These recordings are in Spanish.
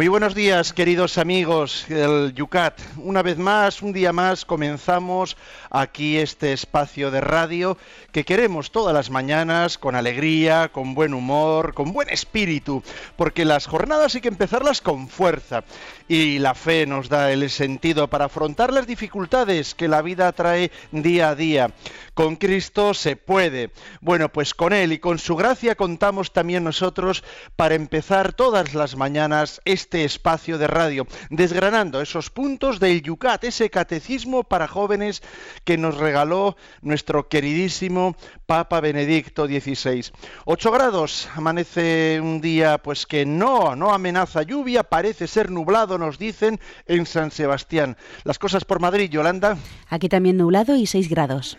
Muy buenos días, queridos amigos del Yucat. Una vez más, un día más, comenzamos aquí este espacio de radio que queremos todas las mañanas con alegría, con buen humor, con buen espíritu, porque las jornadas hay que empezarlas con fuerza y la fe nos da el sentido para afrontar las dificultades que la vida trae día a día. Con Cristo se puede. Bueno, pues con Él y con su gracia contamos también nosotros para empezar todas las mañanas este espacio de radio, desgranando esos puntos del Yucat, ese catecismo para jóvenes que nos regaló nuestro queridísimo Papa Benedicto XVI. Ocho grados, amanece un día pues que no, no amenaza lluvia, parece ser nublado, nos dicen, en San Sebastián. Las cosas por Madrid, Yolanda. Aquí también nublado y seis grados.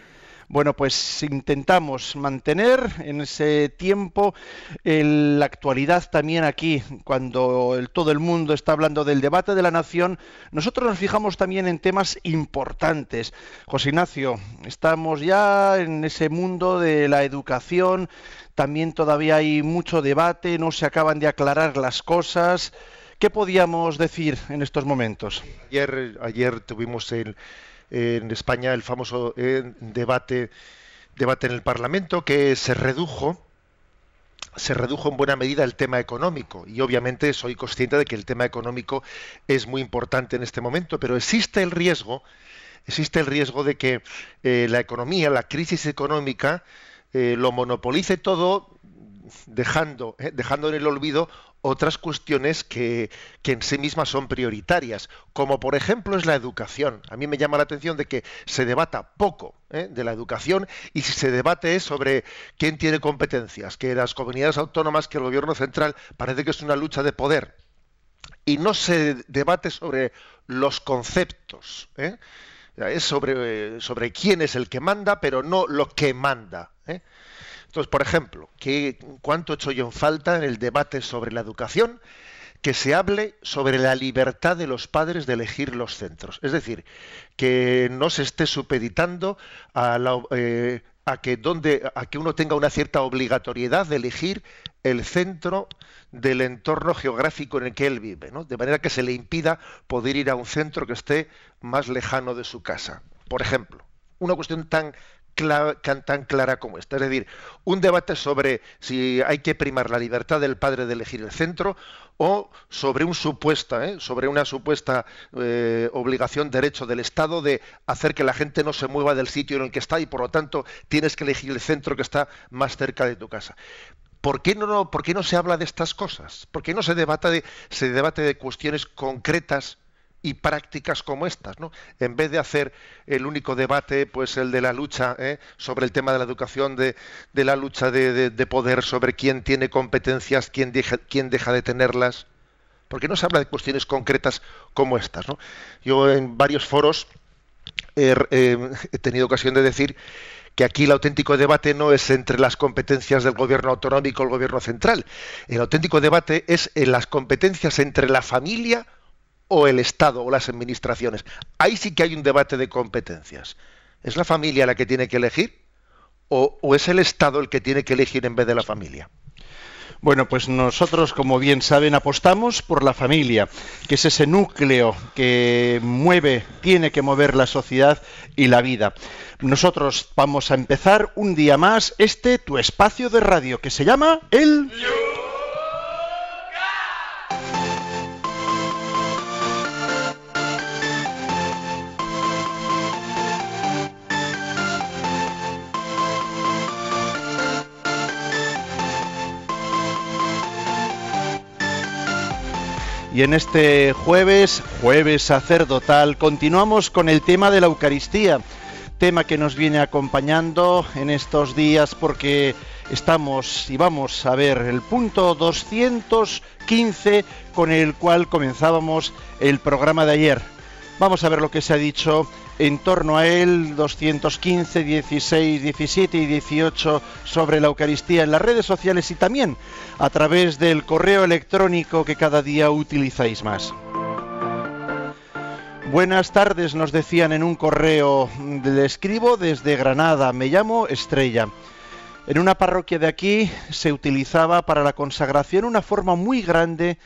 Bueno, pues intentamos mantener en ese tiempo la actualidad también aquí, cuando todo el mundo está hablando del debate de la nación, nosotros nos fijamos también en temas importantes. José Ignacio, estamos ya en ese mundo de la educación, también todavía hay mucho debate, no se acaban de aclarar las cosas. ¿Qué podíamos decir en estos momentos? Ayer, ayer tuvimos el en España el famoso eh, debate, debate en el Parlamento que se redujo se redujo en buena medida el tema económico. Y obviamente soy consciente de que el tema económico es muy importante en este momento, pero existe el riesgo, existe el riesgo de que eh, la economía, la crisis económica eh, lo monopolice todo dejando, dejando en el olvido otras cuestiones que, en sí mismas son prioritarias, como por ejemplo es la educación. A mí me llama la atención de que se debata poco ¿eh? de la educación y si se debate es sobre quién tiene competencias, que las comunidades autónomas, que el gobierno central, parece que es una lucha de poder. Y no se debate sobre los conceptos. ¿eh? Es sobre, sobre quién es el que manda, pero no lo que manda. ¿eh? Entonces, por ejemplo, ¿qué, ¿cuánto he hecho yo en falta en el debate sobre la educación? que se hable sobre la libertad de los padres de elegir los centros. Es decir, que no se esté supeditando a, eh, que, donde, a que uno tenga una cierta obligatoriedad de elegir el centro del entorno geográfico en el que él vive, ¿no? de manera que se le impida poder ir a un centro que esté más lejano de su casa. Por ejemplo, una cuestión tan tan clara como esta. Es decir, un debate sobre si hay que primar la libertad del padre de elegir el centro o sobre un ¿eh? sobre una supuesta eh, obligación, derecho del Estado de hacer que la gente no se mueva del sitio en el que está y por lo tanto tienes que elegir el centro que está más cerca de tu casa. ¿Por qué no, qué no se habla de estas cosas? ¿Por qué no se de, se debate de cuestiones concretas y prácticas como estas, ¿no? En vez de hacer el único debate, pues el de la lucha ¿eh? sobre el tema de la educación, de, la lucha de, poder sobre quién tiene competencias, quién deja, quién deja de tenerlas, porque no se habla de cuestiones concretas como estas, ¿no? Yo en varios foros he, he tenido ocasión de decir que aquí el auténtico debate no es entre las competencias del gobierno autonómico y el gobierno central. El auténtico debate es en las competencias entre la familia o el Estado o las administraciones. Ahí sí que hay un debate de competencias. ¿Es la familia la que tiene que elegir o, es el Estado el que tiene que elegir en vez de la familia? Bueno, pues nosotros, como bien saben, apostamos por la familia, que es ese núcleo que mueve, tiene que mover la sociedad y la vida. Nosotros vamos a empezar un día más este tu espacio de radio que se llama El... Y en este jueves, jueves sacerdotal, continuamos con el tema de la Eucaristía, tema que nos viene acompañando en estos días porque estamos y vamos a ver el punto 215 con el cual comenzábamos el programa de ayer. Vamos a ver lo que se ha dicho en torno a él 215, 16, 17 y 18 sobre la Eucaristía en las redes sociales y también a través del correo electrónico que cada día utilizáis más. Buenas tardes, nos decían en un correo. Le escribo desde Granada. Me llamo Estrella. En una parroquia de aquí se utilizaba para la consagración una forma muy grande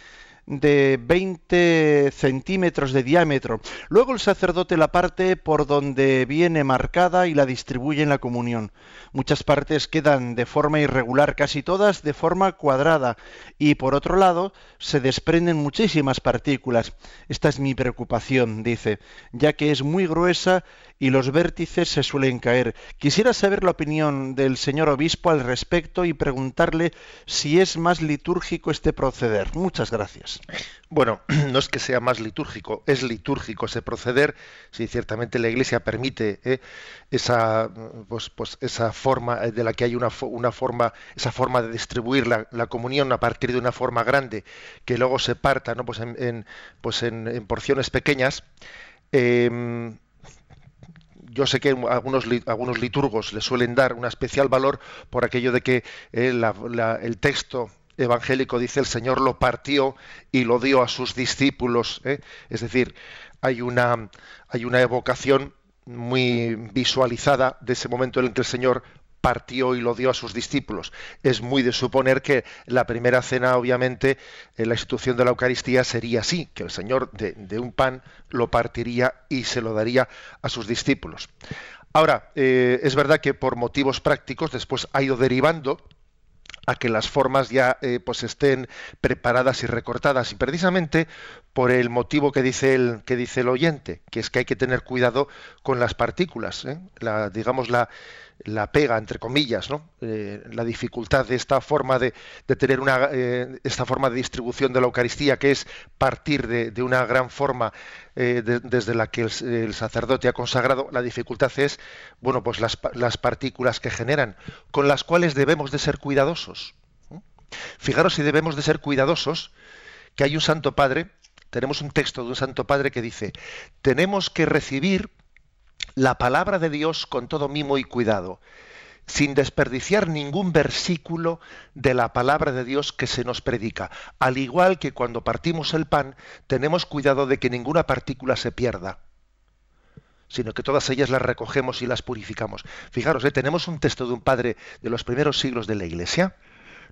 de 20 centímetros de diámetro. Luego el sacerdote la parte por donde viene marcada y la distribuye en la comunión. Muchas partes quedan de forma irregular, casi todas de forma cuadrada, y por otro lado se desprenden muchísimas partículas. Esta es mi preocupación, dice, ya que es muy gruesa y los vértices se suelen caer. Quisiera saber la opinión del señor obispo al respecto y preguntarle si es más litúrgico este proceder. Muchas gracias. Bueno, no es que sea más litúrgico, es litúrgico ese proceder, si ciertamente la Iglesia permite eh, esa, pues, pues, esa forma de la que hay una, forma, esa forma de distribuir la, comunión a partir de una forma grande, que luego se parta, ¿no? pues en, pues en, porciones pequeñas. Em, yo sé que algunos, liturgos le suelen dar un especial valor por aquello de que eh, el texto evangélico dice el Señor lo partió y lo dio a sus discípulos. ¿eh? Es decir, hay una, hay una evocación muy visualizada de ese momento en el que el Señor partió y lo dio a sus discípulos. Es muy de suponer que la primera cena, obviamente, en la institución de la Eucaristía sería así, que el Señor de, un pan lo partiría y se lo daría a sus discípulos. Ahora, eh, es verdad que por motivos prácticos después ha ido derivando a que las formas ya eh, pues estén preparadas y recortadas y precisamente por el motivo que dice el que dice el oyente que es que hay que tener cuidado con las partículas ¿eh? la digamos la la pega entre comillas no eh, la dificultad de esta forma de, tener una esta forma de distribución de la Eucaristía que es partir de, una gran forma desde la que el, sacerdote ha consagrado la dificultad es bueno pues las, las partículas que generan con las cuales debemos de ser cuidadosos Fijaros si debemos de ser cuidadosos, que hay un Santo Padre, tenemos un texto de un Santo Padre que dice, tenemos que recibir la palabra de Dios con todo mimo y cuidado, sin desperdiciar ningún versículo de la palabra de Dios que se nos predica. Al igual que cuando partimos el pan, tenemos cuidado de que ninguna partícula se pierda, sino que todas ellas las recogemos y las purificamos. Fijaros, ¿eh? tenemos un texto de un padre de los primeros siglos de la Iglesia,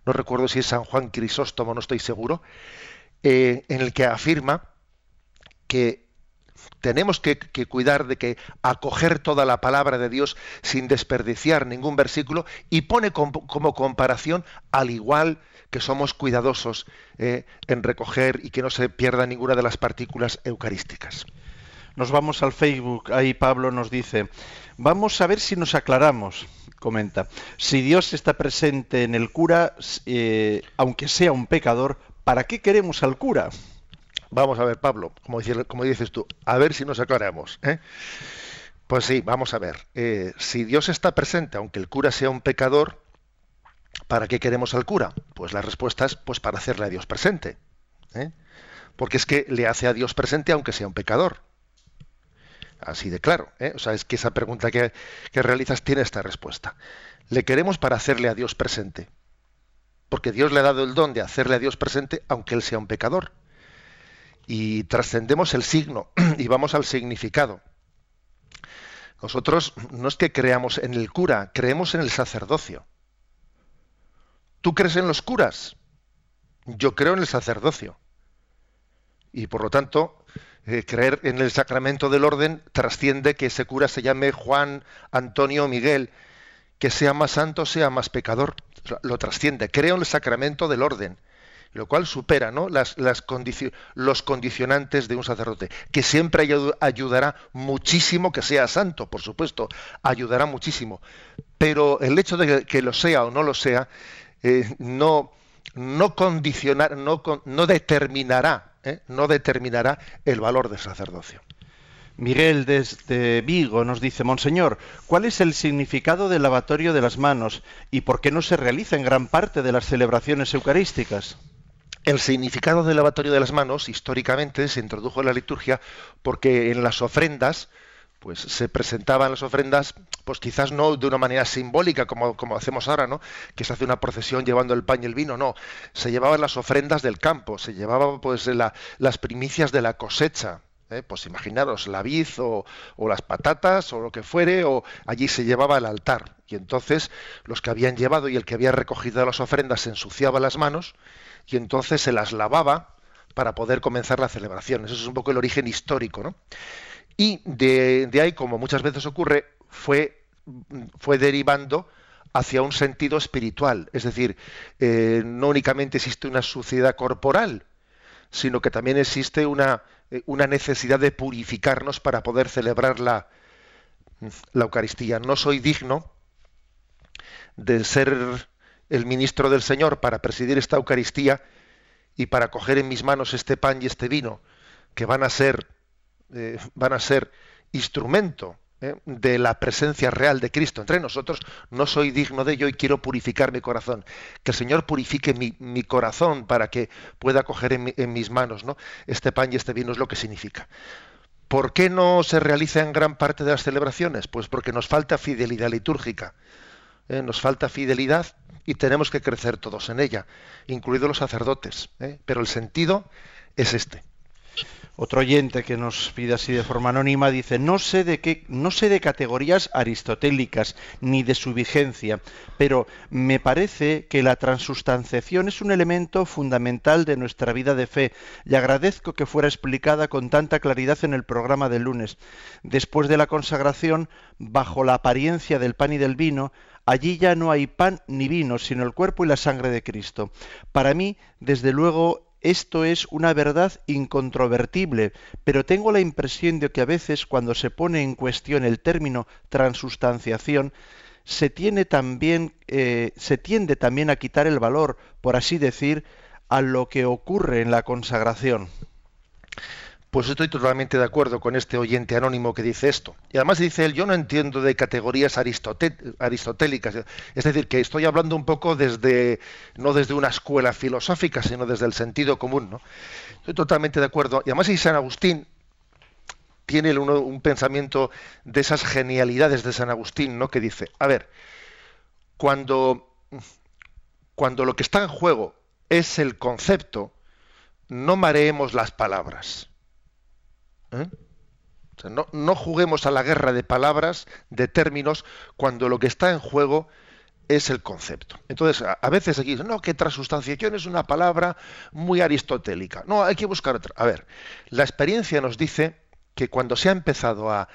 no recuerdo si es San Juan Crisóstomo, no estoy seguro, eh, en el que afirma que tenemos que, cuidar de que acoger toda la palabra de Dios sin desperdiciar ningún versículo y pone como, comparación al igual que somos cuidadosos eh, en recoger y que no se pierda ninguna de las partículas eucarísticas. Nos vamos al Facebook, ahí Pablo nos dice, vamos a ver si nos aclaramos comenta, si Dios está presente en el cura, eh, aunque sea un pecador, ¿para qué queremos al cura? Vamos a ver, Pablo, como, dices, tú, a ver si nos aclaramos. ¿eh? Pues sí, vamos a ver. Eh, si Dios está presente, aunque el cura sea un pecador, ¿para qué queremos al cura? Pues la respuesta es pues para hacerle a Dios presente. Porque es que le hace a Dios presente aunque sea un pecador. Así de claro. ¿eh? O sea, es que esa pregunta que, realizas tiene esta respuesta. Le queremos para hacerle a Dios presente. Porque Dios le ha dado el don de hacerle a Dios presente aunque Él sea un pecador. Y trascendemos el signo y vamos al significado. Nosotros no es que creamos en el cura, creemos en el sacerdocio. ¿Tú crees en los curas? Yo creo en el sacerdocio. Y por lo tanto, eh, creer en el sacramento del orden trasciende que ese cura se llame Juan, Antonio, Miguel, que sea más santo, sea más pecador, lo trasciende. Creo en el sacramento del orden, lo cual supera ¿no? las, los condicionantes de un sacerdote, que siempre ayudará muchísimo que sea santo, por supuesto, ayudará muchísimo. Pero el hecho de que lo sea o no lo sea, eh, no, no, condicionar, no, no determinará ¿eh? no determinará el valor del sacerdocio. Miguel desde Vigo nos dice, Monseñor, ¿cuál es el significado del lavatorio de las manos y por qué no se realiza en gran parte de las celebraciones eucarísticas? El significado del lavatorio de las manos históricamente se introdujo en la liturgia porque en las ofrendas pues se presentaban las ofrendas, pues quizás no de una manera simbólica como, como hacemos ahora, ¿no? Que se hace una procesión llevando el pan y el vino, no. Se llevaban las ofrendas del campo, se llevaban pues las primicias de la cosecha, ¿eh? pues imaginaros la vid o, las patatas o lo que fuere, o allí se llevaba el altar. Y entonces los que habían llevado y el que había recogido las ofrendas se ensuciaba las manos y entonces se las lavaba para poder comenzar la celebración. Eso es un poco el origen histórico, ¿no? Y de, ahí, como muchas veces ocurre, fue, derivando hacia un sentido espiritual. Es decir, eh, no únicamente existe una suciedad corporal, sino que también existe una, una necesidad de purificarnos para poder celebrar la, la Eucaristía. No soy digno de ser el ministro del Señor para presidir esta Eucaristía y para coger en mis manos este pan y este vino, que van a ser eh, van a ser instrumento eh, de la presencia real de Cristo entre nosotros, no soy digno de ello y quiero purificar mi corazón. Que el Señor purifique mi, corazón para que pueda coger en, mis manos ¿no? este pan y este vino es lo que significa. ¿Por qué no se realiza en gran parte de las celebraciones? Pues porque nos falta fidelidad litúrgica. ¿eh? nos falta fidelidad y tenemos que crecer todos en ella, incluidos los sacerdotes. Pero el sentido es este. Otro oyente que nos pide así de forma anónima dice, no sé de qué, no sé de categorías aristotélicas ni de su vigencia, pero me parece que la transustanciación es un elemento fundamental de nuestra vida de fe y agradezco que fuera explicada con tanta claridad en el programa del lunes. Después de la consagración, bajo la apariencia del pan y del vino, Allí ya no hay pan ni vino, sino el cuerpo y la sangre de Cristo. Para mí, desde luego, esto es una verdad incontrovertible, pero tengo la impresión de que a veces cuando se pone en cuestión el término transustanciación, se, tiene también, eh, se tiende también a quitar el valor, por así decir, a lo que ocurre en la consagración. Pues estoy totalmente de acuerdo con este oyente anónimo que dice esto. Y además dice él, yo no entiendo de categorías aristotélicas. Es decir, que estoy hablando un poco desde, no desde una escuela filosófica, sino desde el sentido común. ¿no? Estoy totalmente de acuerdo. Y además y San Agustín tiene un pensamiento de esas genialidades de San Agustín, ¿no? Que dice, a ver, cuando, cuando lo que está en juego es el concepto, no mareemos las palabras ¿Eh? no, juguemos a la guerra de palabras, de términos, cuando lo que está en juego es el concepto. Entonces, a, veces aquí dicen, no, que transustanciación es una palabra muy aristotélica. No, hay que buscar otra. A ver, la experiencia nos dice que cuando se ha empezado a,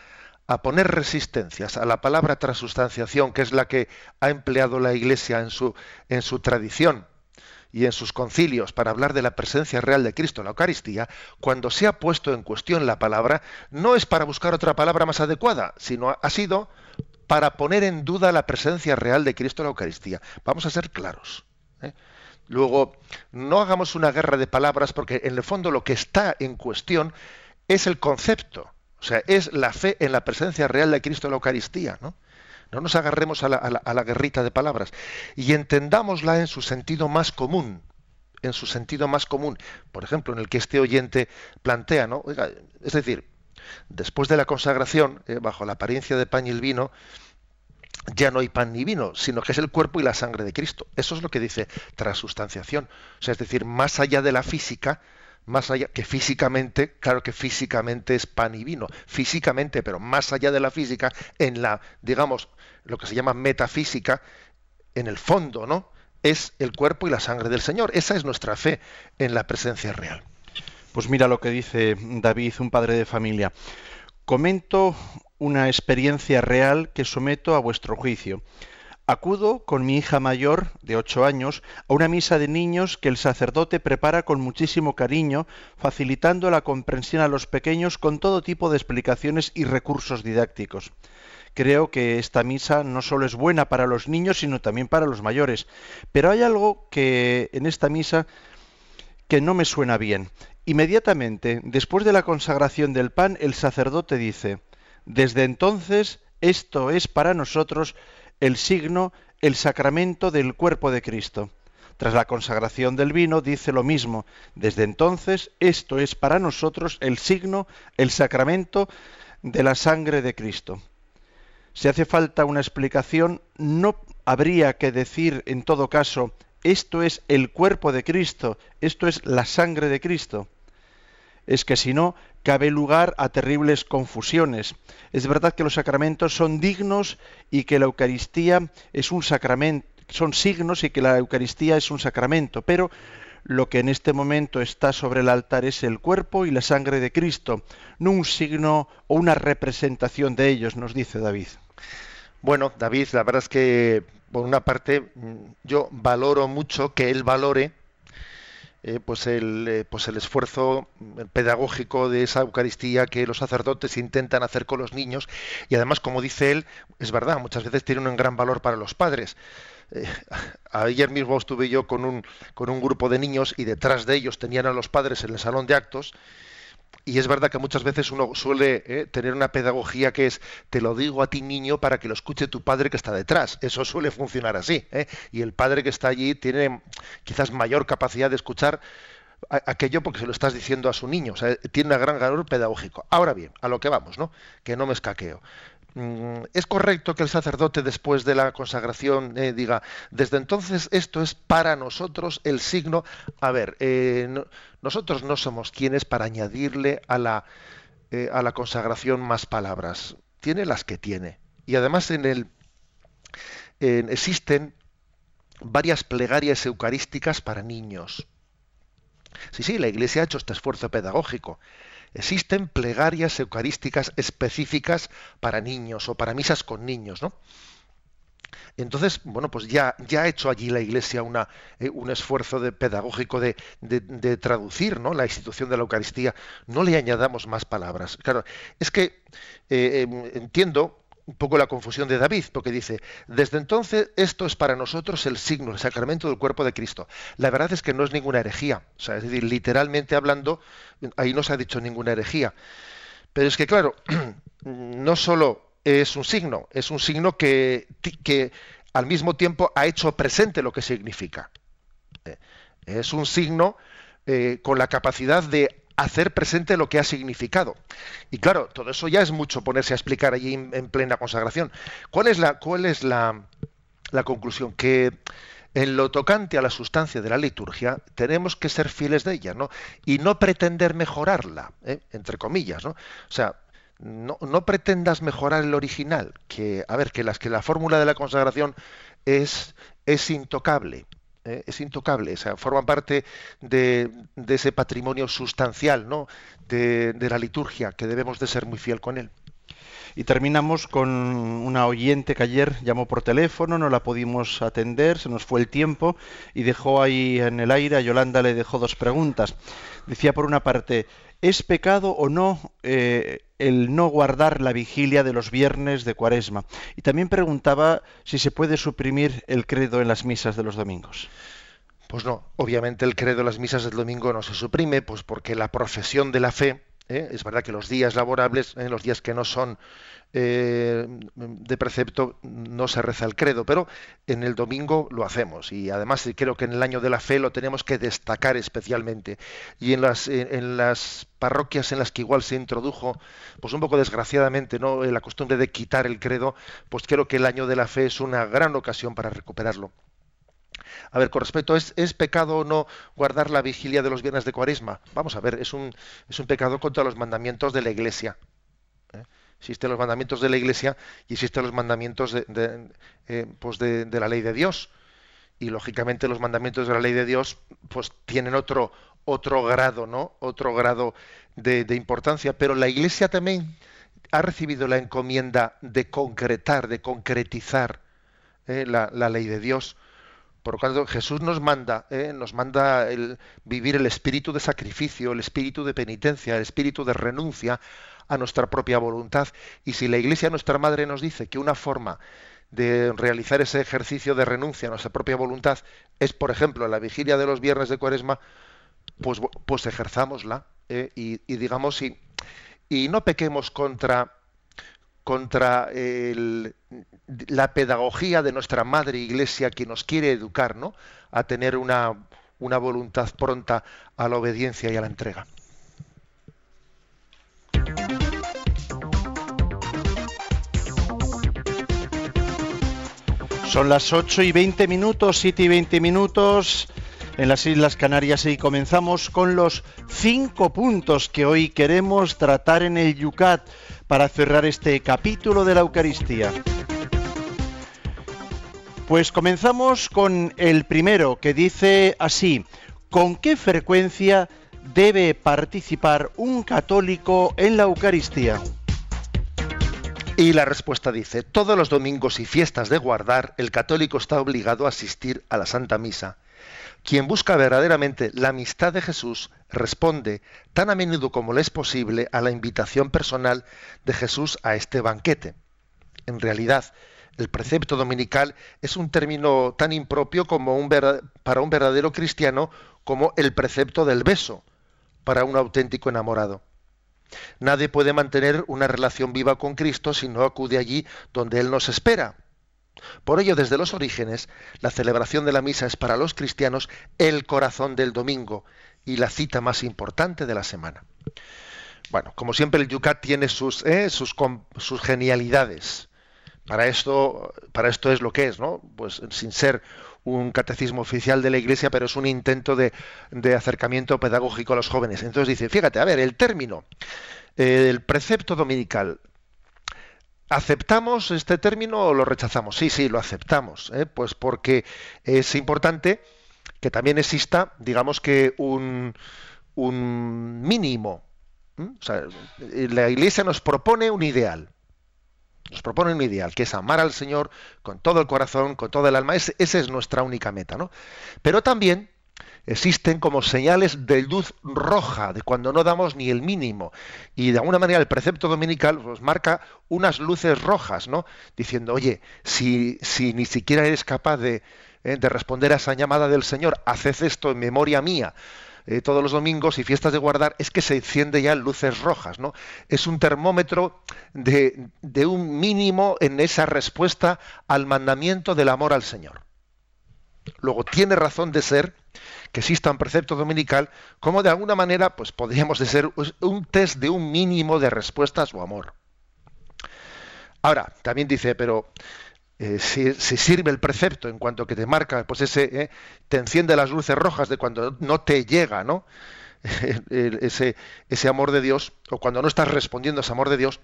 a poner resistencias a la palabra transustanciación, que es la que ha empleado la Iglesia en su, en su tradición, y en sus concilios para hablar de la presencia real de Cristo en la Eucaristía, cuando se ha puesto en cuestión la palabra, no es para buscar otra palabra más adecuada, sino ha sido para poner en duda la presencia real de Cristo en la Eucaristía. Vamos a ser claros. ¿eh? Luego, no hagamos una guerra de palabras porque en el fondo lo que está en cuestión es el concepto, o sea, es la fe en la presencia real de Cristo en la Eucaristía, ¿no? No nos agarremos a la, guerrita de palabras y entendámosla en su sentido más común, en su sentido más común. Por ejemplo, en el que este oyente plantea, ¿no? es decir, después de la consagración, eh, bajo la apariencia de pan y el vino, ya no hay pan ni vino, sino que es el cuerpo y la sangre de Cristo. Eso es lo que dice transustanciación. O sea, es decir, más allá de la física, más allá que físicamente, claro que físicamente es pan y vino, físicamente, pero más allá de la física, en la, digamos, lo que se llama metafísica, en el fondo, ¿no? Es el cuerpo y la sangre del Señor. Esa es nuestra fe en la presencia real. Pues mira lo que dice David, un padre de familia. Comento una experiencia real que someto a vuestro juicio. Acudo con mi hija mayor, de ocho años, a una misa de niños que el sacerdote prepara con muchísimo cariño, facilitando la comprensión a los pequeños con todo tipo de explicaciones y recursos didácticos. Creo que esta misa no solo es buena para los niños, sino también para los mayores. Pero hay algo que en esta misa que no me suena bien. Inmediatamente, después de la consagración del pan, el sacerdote dice, desde entonces esto es para nosotros el signo, el sacramento del cuerpo de Cristo. Tras la consagración del vino dice lo mismo. Desde entonces esto es para nosotros el signo, el sacramento de la sangre de Cristo. Si hace falta una explicación, no habría que decir en todo caso, esto es el cuerpo de Cristo, esto es la sangre de Cristo. Es que si no, cabe lugar a terribles confusiones. Es verdad que los sacramentos son dignos y que la Eucaristía es un sacramento, son signos y que la Eucaristía es un sacramento, pero lo que en este momento está sobre el altar es el cuerpo y la sangre de Cristo, no un signo o una representación de ellos, nos dice David. Bueno, David, la verdad es que por una parte yo valoro mucho que él valore eh, pues, el, eh, pues el esfuerzo pedagógico de esa Eucaristía que los sacerdotes intentan hacer con los niños y además, como dice él, es verdad, muchas veces tiene un gran valor para los padres. Eh, ayer mismo estuve yo con un, con un grupo de niños y detrás de ellos tenían a los padres en el salón de actos y es verdad que muchas veces uno suele eh, tener una pedagogía que es, te lo digo a ti niño para que lo escuche tu padre que está detrás. Eso suele funcionar así. ¿eh? Y el padre que está allí tiene quizás mayor capacidad de escuchar aquello porque se lo estás diciendo a su niño. O sea, tiene un gran valor pedagógico. Ahora bien, a lo que vamos, ¿no? Que no me escaqueo. Mm, ¿Es correcto que el sacerdote después de la consagración eh, diga, desde entonces esto es para nosotros el signo? A ver, eh, nosotros no somos quienes para añadirle a la, eh, a la consagración más palabras. Tiene las que tiene. Y además en el, existen varias plegarias eucarísticas para niños. Sí, sí, la Iglesia ha hecho este esfuerzo pedagógico. Existen plegarias eucarísticas específicas para niños o para misas con niños, ¿no? Entonces, bueno, pues ya, ya ha hecho allí la Iglesia una, eh, un esfuerzo de, pedagógico de, de, traducir ¿no? la institución de la Eucaristía. No le añadamos más palabras. Claro, es que eh, em, entiendo un poco la confusión de David, porque dice, desde entonces esto es para nosotros el signo, el sacramento del cuerpo de Cristo. La verdad es que no es ninguna herejía, o sea, es decir, literalmente hablando, ahí no se ha dicho ninguna herejía. Pero es que, claro, no solo es un signo, es un signo que, que al mismo tiempo ha hecho presente lo que significa. Eh, es un signo eh, con la capacidad de hacer presente lo que ha significado. Y claro, todo eso ya es mucho ponerse a explicar allí en, plena consagración. ¿Cuál es la, cuál es la, la conclusión? Que en lo tocante a la sustancia de la liturgia tenemos que ser fieles de ella, ¿no? Y no pretender mejorarla, ¿eh? entre comillas, ¿no? O sea, no, no, pretendas mejorar el original, que, a ver, que, las, que la fórmula de la consagración es, es intocable. Es intocable, o sea, forma parte de, ese patrimonio sustancial ¿no? de, la liturgia, que debemos de ser muy fiel con él. Y terminamos con una oyente que ayer llamó por teléfono, no la pudimos atender, se nos fue el tiempo y dejó ahí en el aire, a Yolanda le dejó dos preguntas. Decía por una parte, ¿es pecado o no eh, el no guardar la vigilia de los viernes de cuaresma. Y también preguntaba si se puede suprimir el credo en las misas de los domingos. Pues no, obviamente el credo en las misas del domingo no se suprime, pues porque la profesión de la fe, ¿eh? es verdad que los días laborables, en ¿eh? los días que no son eh, de precepto no se reza el credo, pero en el domingo lo hacemos y además creo que en el año de la fe lo tenemos que destacar especialmente. Y en las, en las parroquias en las que igual se introdujo, pues un poco desgraciadamente, ¿no? la costumbre de quitar el credo, pues creo que el año de la fe es una gran ocasión para recuperarlo. A ver, con respecto, ¿es, ¿es, pecado o no guardar la vigilia de los viernes de cuaresma? Vamos a ver, es un, es un pecado contra los mandamientos de la Iglesia. ¿eh? Existen los mandamientos de la Iglesia y existen los mandamientos de, eh, pues de, la ley de Dios. Y lógicamente los mandamientos de la ley de Dios pues tienen otro, otro grado, ¿no? Otro grado de, importancia. Pero la Iglesia también ha recibido la encomienda de concretar, de concretizar eh, la, ley de Dios. Por lo tanto, Jesús nos manda, eh, nos manda vivir el espíritu de sacrificio, el espíritu de penitencia, el espíritu de renuncia a nuestra propia voluntad. Y si la Iglesia, nuestra Madre, nos dice que una forma de realizar ese ejercicio de renuncia a nuestra propia voluntad es, por ejemplo, la vigilia de los viernes de Cuaresma, pues, pues ejerzámosla ¿eh? y, digamos, y no pequemos contra contra la pedagogía de nuestra madre iglesia que nos quiere educar ¿no? a tener una, una voluntad pronta a la obediencia y a la entrega. Son las 8 y 20 minutos, 7 y 20 minutos en las Islas Canarias y comenzamos con los cinco puntos que hoy queremos tratar en el Yucat para cerrar este capítulo de la Eucaristía. Pues comenzamos con el primero que dice así, ¿con qué frecuencia debe participar un católico en la Eucaristía? Y la respuesta dice, todos los domingos y fiestas de guardar, el católico está obligado a asistir a la Santa Misa. Quien busca verdaderamente la amistad de Jesús responde tan a menudo como le es posible a la invitación personal de Jesús a este banquete. En realidad, el precepto dominical es un término tan impropio como para un verdadero cristiano como el precepto del beso para un auténtico enamorado. Nadie puede mantener una relación viva con Cristo si no acude allí donde Él nos espera. Por ello, desde los orígenes, la celebración de la misa es para los cristianos el corazón del domingo y la cita más importante de la semana. Bueno, como siempre el Yucat tiene sus, eh, sus, genialidades. Para esto, para esto es lo que es, ¿no? Pues sin ser un catecismo oficial de la Iglesia, pero es un intento de, acercamiento pedagógico a los jóvenes. Entonces dice, fíjate, a ver, el término, eh, el precepto dominical, ¿aceptamos este término o lo rechazamos? Sí, sí, lo aceptamos, ¿eh? pues porque es importante que también exista, digamos que un, un mínimo. La Iglesia nos propone un ideal. Nos propone un ideal, que es amar al Señor con todo el corazón, con toda el alma. esa es nuestra única meta, ¿no? Pero también existen como señales de luz roja, de cuando no damos ni el mínimo. Y de alguna manera el precepto dominical nos pues, marca unas luces rojas, ¿no? Diciendo, oye, si, si ni siquiera eres capaz de, eh, de responder a esa llamada del Señor, haced esto en memoria mía. Eh, todos los domingos y fiestas de guardar es que se enciende ya luces rojas, ¿no? Es un termómetro de, de un mínimo en esa respuesta al mandamiento del amor al Señor. Luego tiene razón de ser que exista un precepto dominical como de alguna manera pues podríamos de ser un test de un mínimo de respuesta a su amor. Ahora, también dice, pero eh, si, sirve el precepto en cuanto que te marca, pues ese, eh, te enciende las luces rojas de cuando no te llega, ¿no? ese, ese amor de Dios, o cuando no estás respondiendo a ese amor de Dios,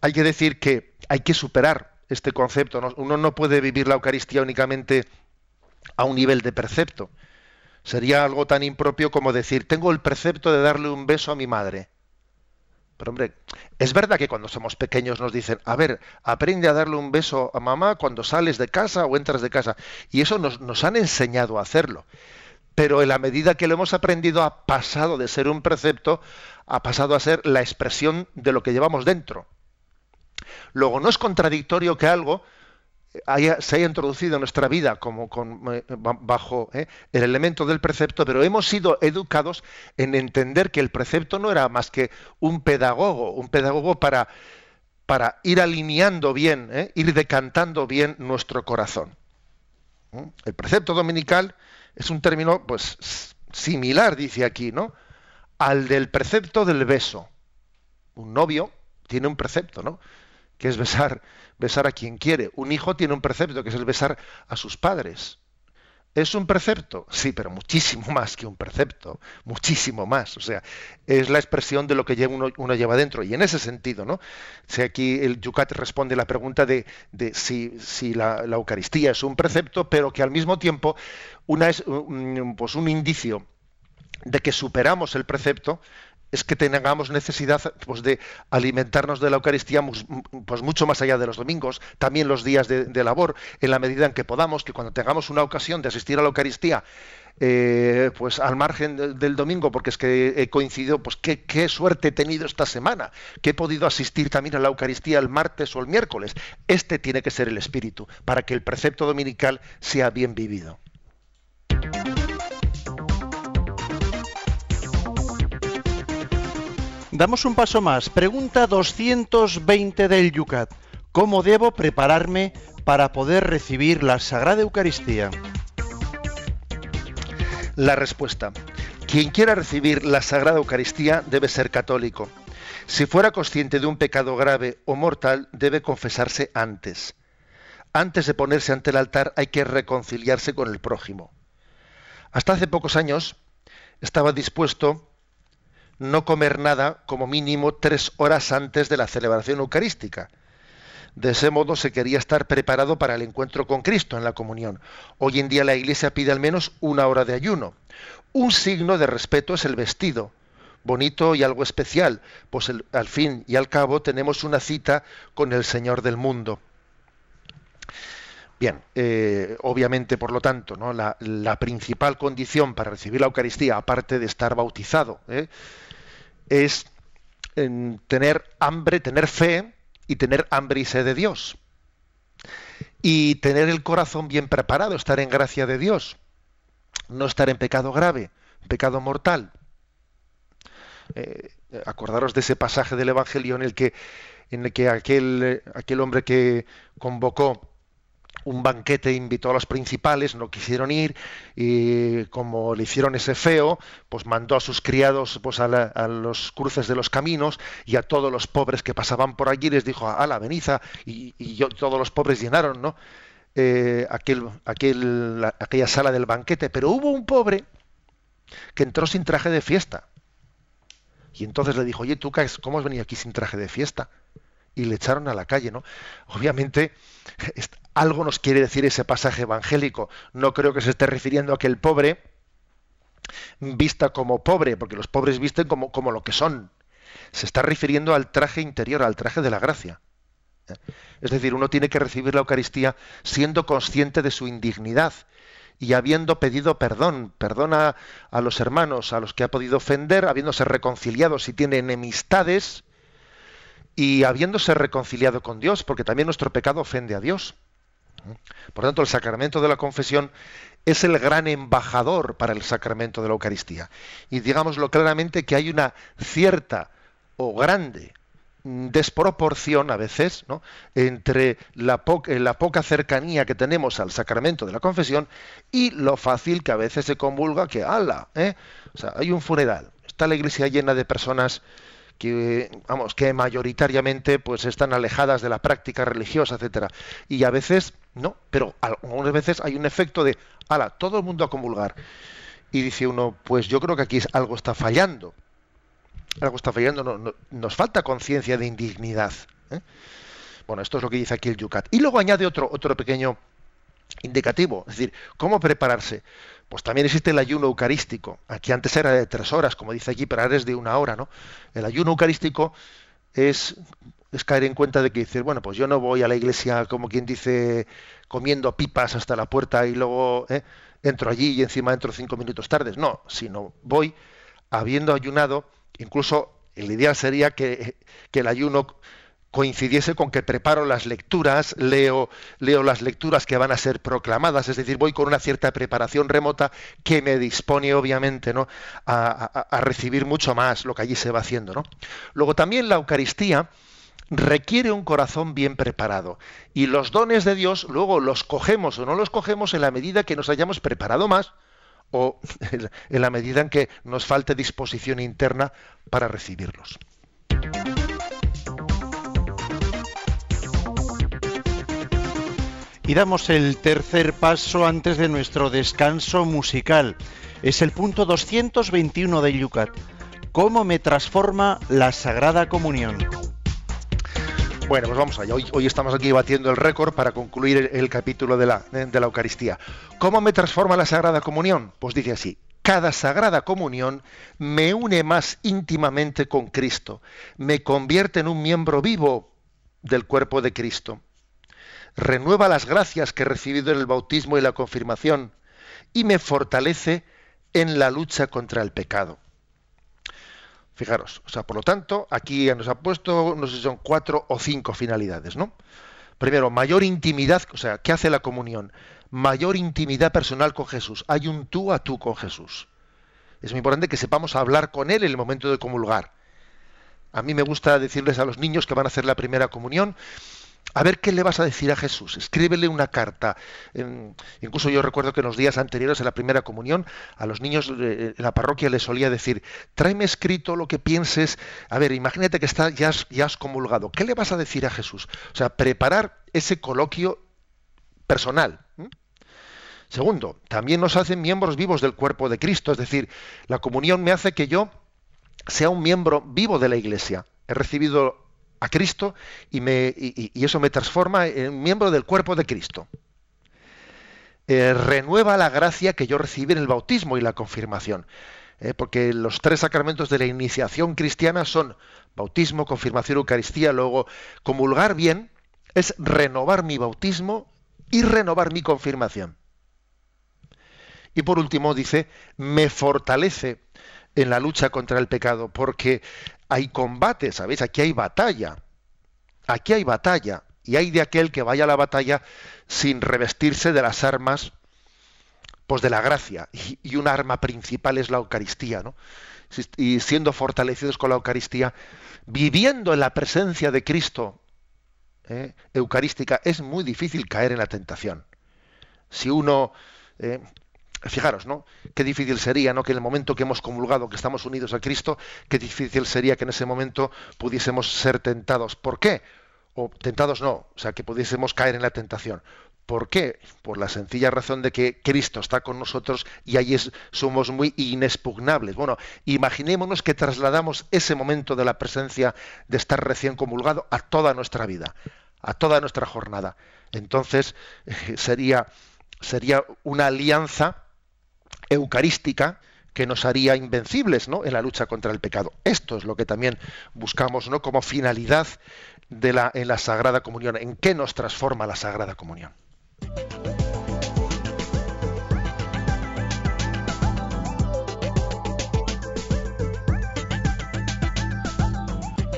hay que decir que hay que superar este concepto. Uno no puede vivir la Eucaristía únicamente a un nivel de precepto. Sería algo tan impropio como decir, tengo el precepto de darle un beso a mi madre. Pero hombre, es verdad que cuando somos pequeños nos dicen, a ver, aprende a darle un beso a mamá cuando sales de casa o entras de casa. Y eso nos, nos han enseñado a hacerlo. Pero en la medida que lo hemos aprendido ha pasado de ser un precepto, ha pasado a ser la expresión de lo que llevamos dentro. Luego, no es contradictorio que algo se haya introducido en nuestra vida como eh, bajo eh, el elemento del precepto, pero hemos sido educados en entender que el precepto no era más que un pedagogo, un pedagogo para, para ir alineando bien, eh, ir decantando bien nuestro corazón. ¿Mm? El precepto dominical es un término pues similar, dice aquí, ¿no? Al del precepto del beso. Un novio tiene un precepto, ¿no? Que es besar besar a quien quiere. Un hijo tiene un precepto, que es el besar a sus padres. ¿Es un precepto? Sí, pero muchísimo más que un precepto, muchísimo más. O sea, es la expresión de lo que uno, lleva dentro. Y en ese sentido, ¿no? Si aquí el Yucat responde la pregunta de, si, si la, Eucaristía es un precepto, pero que al mismo tiempo una es pues un indicio de que superamos el precepto, es que tengamos necesidad pues, de alimentarnos de la Eucaristía pues, mucho más allá de los domingos, también los días de, labor, en la medida en que podamos, que cuando tengamos una ocasión de asistir a la Eucaristía, eh, pues al margen del, domingo, porque es que he coincidido, pues qué, qué, suerte he tenido esta semana, que he podido asistir también a la Eucaristía el martes o el miércoles. Este tiene que ser el espíritu, para que el precepto dominical sea bien vivido. Damos un paso más. Pregunta 220 del Yucat. ¿Cómo debo prepararme para poder recibir la Sagrada Eucaristía? La respuesta. Quien quiera recibir la Sagrada Eucaristía debe ser católico. Si fuera consciente de un pecado grave o mortal, debe confesarse antes. antes de ponerse ante el altar hay que reconciliarse con el prójimo. Hasta hace pocos años estaba dispuesto no comer nada como mínimo tres horas antes de la celebración eucarística. De ese modo se quería estar preparado para el encuentro con Cristo en la comunión. Hoy en día la Iglesia pide al menos una hora de ayuno. Un signo de respeto es el vestido, bonito y algo especial, pues al fin y al cabo tenemos una cita con el Señor del mundo. Bien, eh, obviamente, por lo tanto, ¿no? la, principal condición para recibir la Eucaristía, aparte de estar bautizado, ¿eh? Es tener hambre, tener fe y tener hambre y sed de Dios. Y tener el corazón bien preparado, estar en gracia de Dios. No estar en pecado grave, pecado mortal. Eh, acordaros de ese pasaje del Evangelio en el que, en el que aquel, aquel hombre que convocó un banquete invitó a los principales, no quisieron ir y como le hicieron ese feo, pues mandó a sus criados pues a, los cruces de los caminos y a todos los pobres que pasaban por allí les dijo, a la veniza y, todos los pobres llenaron, ¿no? Eh, aquel, aquel, aquella sala del banquete, pero hubo un pobre que entró sin traje de fiesta. Y entonces le dijo, oye, tú, ¿cómo has venido aquí sin traje de fiesta? Y le echaron a la calle, ¿no? Obviamente, algo nos quiere decir ese pasaje evangélico. No creo que se esté refiriendo a que el pobre vista como pobre, porque los pobres visten como, como lo que son. Se está refiriendo al traje interior, al traje de la gracia. Es decir, uno tiene que recibir la Eucaristía siendo consciente de su indignidad y habiendo pedido perdón, perdona a los hermanos a los que ha podido ofender, habiéndose reconciliado si tiene enemistades y habiéndose reconciliado con Dios, porque también nuestro pecado ofende a Dios. Por tanto, el sacramento de la confesión es el gran embajador para el sacramento de la Eucaristía. Y digámoslo claramente que hay una cierta o grande desproporción a veces entre la, la, poca cercanía que tenemos al sacramento de la confesión y lo fácil que a veces se convulga que, ala, ¿eh? o sea, hay un funeral, está la iglesia llena de personas que vamos que mayoritariamente pues están alejadas de la práctica religiosa etcétera. Y a veces no pero algunas veces hay un efecto de ala todo el mundo a convulgar y dice uno pues yo creo que aquí algo está fallando. Algo está fallando nos falta conciencia de indignidad ¿eh? bueno esto es lo que dice aquí el Yucat. Y luego añade otro otro pequeño indicativo es decir cómo prepararse pues también existe el ayuno eucarístico. Aquí antes era de tres horas, como dice aquí, pero ahora es de una hora, ¿no? El ayuno eucarístico es, es caer en cuenta de que decir, bueno, pues yo no voy a la iglesia como quien dice comiendo pipas hasta la puerta y luego ¿eh? entro allí y encima entro cinco minutos tardes. No, sino voy habiendo ayunado, incluso el ideal sería que, que el ayuno coincidiese con que preparo las lecturas, leo, leo las lecturas que van a ser proclamadas, es decir, voy con una cierta preparación remota que me dispone obviamente ¿no? a, recibir mucho más lo que allí se va haciendo. ¿no? Luego también la Eucaristía requiere un corazón bien preparado y los dones de Dios luego los cogemos o no los cogemos en la medida que nos hayamos preparado más o en la medida en que nos falte disposición interna para recibirlos. Y damos el tercer paso antes de nuestro descanso musical. Es el punto 221 de Yucat. ¿Cómo me transforma la Sagrada Comunión? Bueno, pues vamos allá. Hoy, estamos aquí batiendo el récord para concluir el, capítulo de la, de la Eucaristía. ¿Cómo me transforma la Sagrada Comunión? Pues dice así. Cada Sagrada Comunión me une más íntimamente con Cristo, me convierte en un miembro vivo del cuerpo de Cristo renueva las gracias que he recibido en el bautismo y la confirmación y me fortalece en la lucha contra el pecado. Fijaros, o sea, por lo tanto, aquí nos ha puesto, no sé si son cuatro o cinco finalidades, ¿no? Primero, mayor intimidad, o sea, ¿qué hace la comunión? Mayor intimidad personal con Jesús. Hay un tú a tú con Jesús. Es muy importante que sepamos hablar con Él en el momento de comulgar. A mí me gusta decirles a los niños que van a hacer la primera comunión, a ver qué le vas a decir a Jesús. Escríbele una carta. incluso yo recuerdo que en los días anteriores a la primera comunión, a los niños en la parroquia les solía decir, tráeme escrito lo que pienses. A ver, imagínate que está, ya, has, ya has comulgado. ¿Qué le vas a decir a Jesús? O sea, preparar ese coloquio personal. Segundo, también nos hacen miembros vivos del cuerpo de Cristo, es decir, la comunión me hace que yo sea un miembro vivo de la Iglesia. He recibido a Cristo y, me, y, eso me transforma en miembro del cuerpo de Cristo. Eh, renueva la gracia que yo recibí en el bautismo y la confirmación. Eh, porque los tres sacramentos de la iniciación cristiana son bautismo, confirmación, Eucaristía. Luego, comulgar bien es renovar mi bautismo y renovar mi confirmación. Y por último dice, me fortalece en la lucha contra el pecado, porque hay combate, ¿sabéis? Aquí hay batalla. Aquí hay batalla. Y hay de aquel que vaya a la batalla sin revestirse de las armas pues de la gracia. Y, un arma principal es la Eucaristía, ¿no? Y siendo fortalecidos con la Eucaristía, viviendo en la presencia de Cristo ¿eh? eucarística, es muy difícil caer en la tentación. Si uno eh, fijaros, ¿no? Qué difícil sería, ¿no? Que en el momento que hemos comulgado, que estamos unidos a Cristo, qué difícil sería que en ese momento pudiésemos ser tentados. ¿Por qué? O tentados no, o sea, que pudiésemos caer en la tentación. ¿Por qué? Por la sencilla razón de que Cristo está con nosotros y ahí somos muy inexpugnables. Bueno, imaginémonos que trasladamos ese momento de la presencia de estar recién comulgado a toda nuestra vida, a toda nuestra jornada. Entonces eh, sería, sería una alianza eucarística que nos haría invencibles ¿no? en la lucha contra el pecado. Esto es lo que también buscamos ¿no? como finalidad de la, en la Sagrada Comunión. ¿En qué nos transforma la Sagrada Comunión?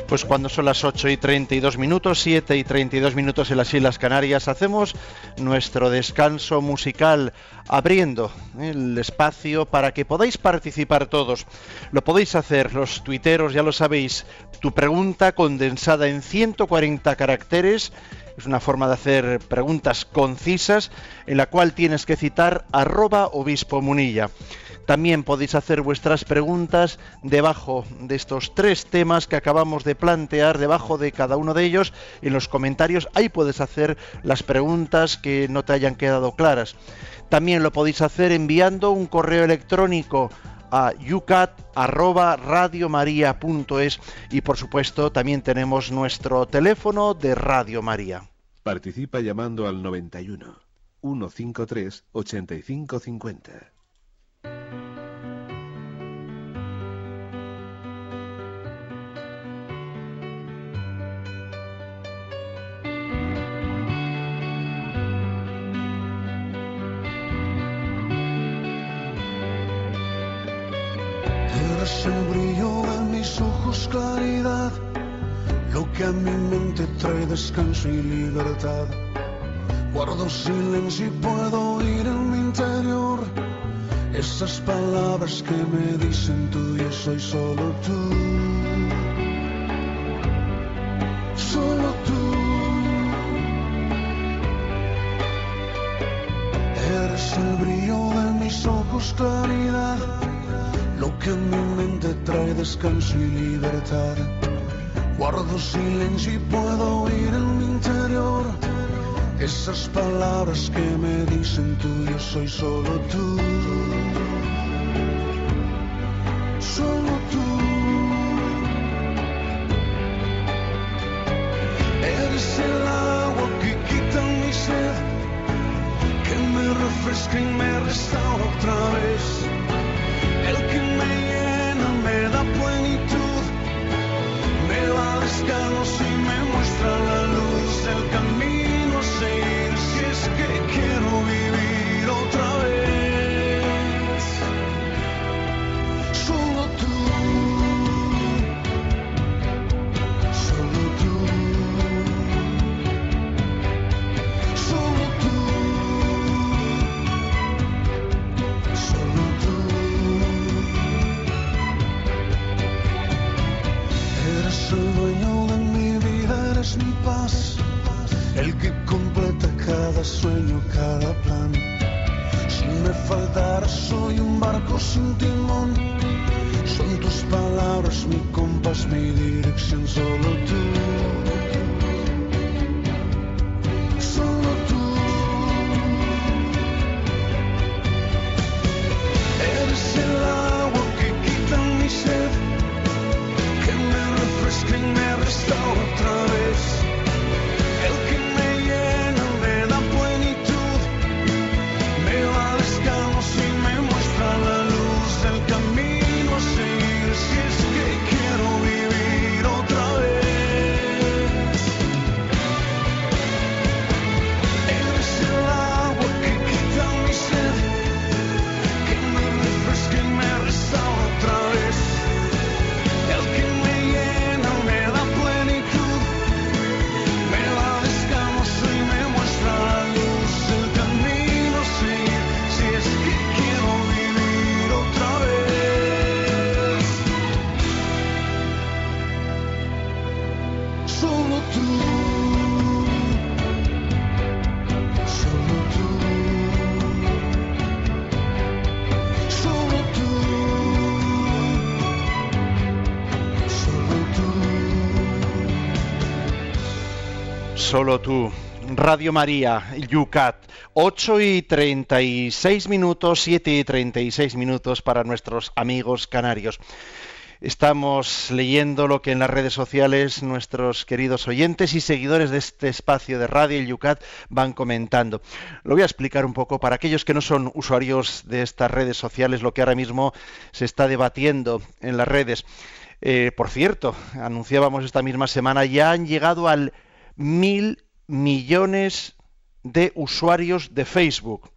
Pues cuando son las 8 y 32 minutos, 7 y 32 minutos en las Islas Canarias, hacemos nuestro descanso musical abriendo el espacio para que podáis participar todos. Lo podéis hacer, los tuiteros ya lo sabéis, tu pregunta condensada en 140 caracteres. Es una forma de hacer preguntas concisas en la cual tienes que citar arroba obispo munilla. También podéis hacer vuestras preguntas debajo de estos tres temas que acabamos de plantear, debajo de cada uno de ellos, en los comentarios. Ahí puedes hacer las preguntas que no te hayan quedado claras. También lo podéis hacer enviando un correo electrónico a yucat@radiomaria.es y por supuesto también tenemos nuestro teléfono de Radio María. Participa llamando al 91 153 8550. Lo que a mi mente trae descanso y libertad. Guardo silencio y puedo oír en mi interior esas palabras que me dicen tú, yo soy solo tú. Solo tú. Eres el brillo de mis ojos, claridad, lo que en mi mente trae descanso y libertad. Guardo silencio y puedo oír en mi interior esas palabras que me dicen tú, yo soy solo tú. Sueño, cada plan. Si me faltara, soy un barco sin timón. Son tus palabras, mi compás, mi dirección. Solo tú. Radio María, Yucat, 8 y 36 minutos, 7 y 36 minutos para nuestros amigos canarios. Estamos leyendo lo que en las redes sociales nuestros queridos oyentes y seguidores de este espacio de Radio Yucat van comentando. Lo voy a explicar un poco para aquellos que no son usuarios de estas redes sociales, lo que ahora mismo se está debatiendo en las redes. Eh, por cierto, anunciábamos esta misma semana, ya han llegado al mil millones de usuarios de Facebook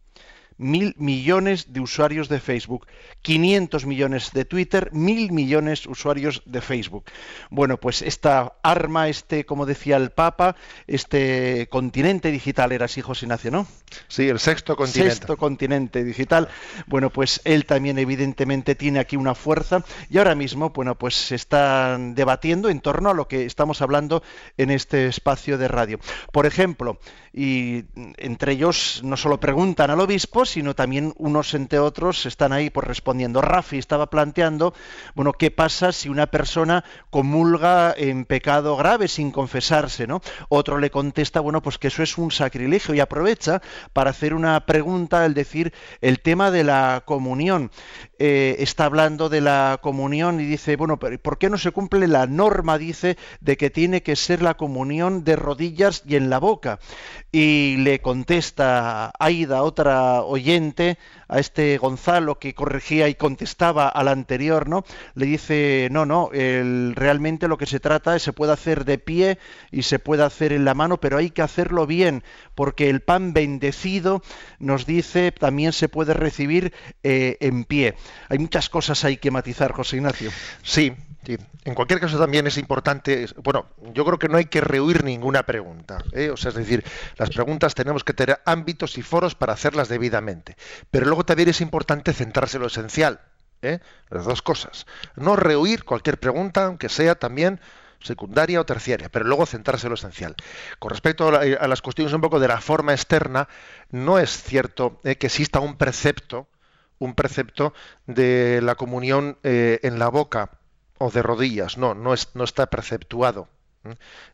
mil millones de usuarios de Facebook, 500 millones de Twitter, mil millones de usuarios de Facebook. Bueno, pues esta arma, este, como decía el Papa, este continente digital, era así José Ignacio, ¿no? Sí, el sexto continente. Sexto continente digital. Bueno, pues él también evidentemente tiene aquí una fuerza y ahora mismo, bueno, pues se están debatiendo en torno a lo que estamos hablando en este espacio de radio. Por ejemplo, y entre ellos no solo preguntan al obispo, sino también unos entre otros están ahí por respondiendo. Rafi estaba planteando, bueno, ¿qué pasa si una persona comulga en pecado grave sin confesarse, ¿no? Otro le contesta, bueno, pues que eso es un sacrilegio y aprovecha para hacer una pregunta, el decir, el tema de la comunión. Eh, está hablando de la comunión y dice, bueno, ¿por qué no se cumple la norma, dice, de que tiene que ser la comunión de rodillas y en la boca? Y le contesta Aida, otra oyente, a este Gonzalo que corregía y contestaba al anterior, ¿no? Le dice, no, no, el, realmente lo que se trata es se puede hacer de pie y se puede hacer en la mano, pero hay que hacerlo bien, porque el pan bendecido nos dice también se puede recibir eh, en pie. Hay muchas cosas hay que matizar, José Ignacio. Sí, en cualquier caso también es importante, bueno, yo creo que no hay que rehuir ninguna pregunta. ¿eh? O sea, es decir, las preguntas tenemos que tener ámbitos y foros para hacerlas debidamente. Pero luego también es importante centrarse en lo esencial. ¿eh? Las dos cosas. No rehuir cualquier pregunta, aunque sea también secundaria o terciaria, pero luego centrarse en lo esencial. Con respecto a, las cuestiones un poco de la forma externa, no es cierto ¿eh? que exista un precepto, un precepto de la comunión en la boca o de rodillas, no, no, es, no está preceptuado.